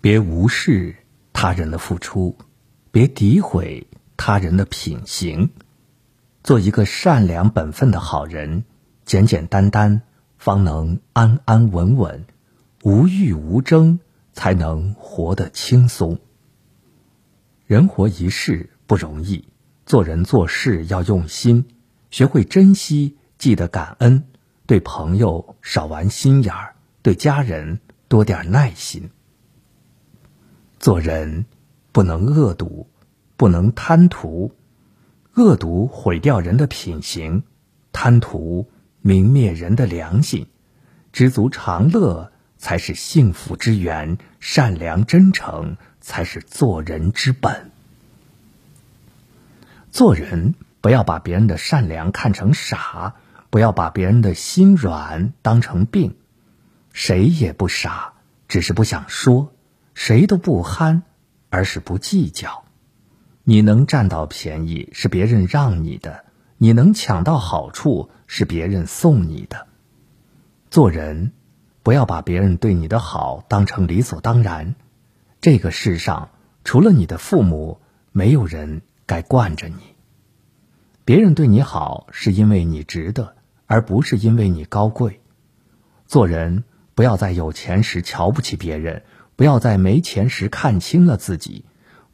别无视他人的付出，别诋毁他人的品行，做一个善良本分的好人，简简单单，方能安安稳稳，无欲无争，才能活得轻松。人活一世不容易，做人做事要用心，学会珍惜，记得感恩，对朋友少玩心眼儿，对家人多点耐心。做人不能恶毒，不能贪图，恶毒毁掉人的品行，贪图泯灭人的良心，知足常乐才是幸福之源，善良真诚才是做人之本。做人不要把别人的善良看成傻，不要把别人的心软当成病，谁也不傻，只是不想说。谁都不憨，而是不计较。你能占到便宜，是别人让你的；你能抢到好处，是别人送你的。做人，不要把别人对你的好当成理所当然。这个世上，除了你的父母，没有人该惯着你。别人对你好，是因为你值得，而不是因为你高贵。做人，不要在有钱时瞧不起别人。不要在没钱时看清了自己，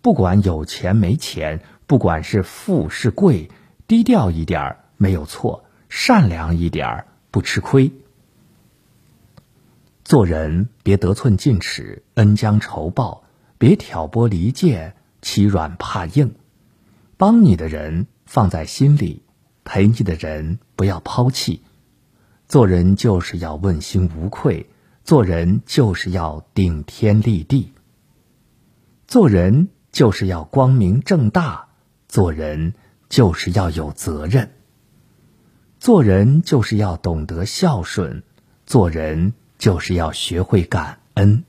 不管有钱没钱，不管是富是贵，低调一点儿没有错，善良一点儿不吃亏。做人别得寸进尺，恩将仇报，别挑拨离间，欺软怕硬。帮你的人放在心里，陪你的人不要抛弃。做人就是要问心无愧。做人就是要顶天立地，做人就是要光明正大，做人就是要有责任，做人就是要懂得孝顺，做人就是要学会感恩。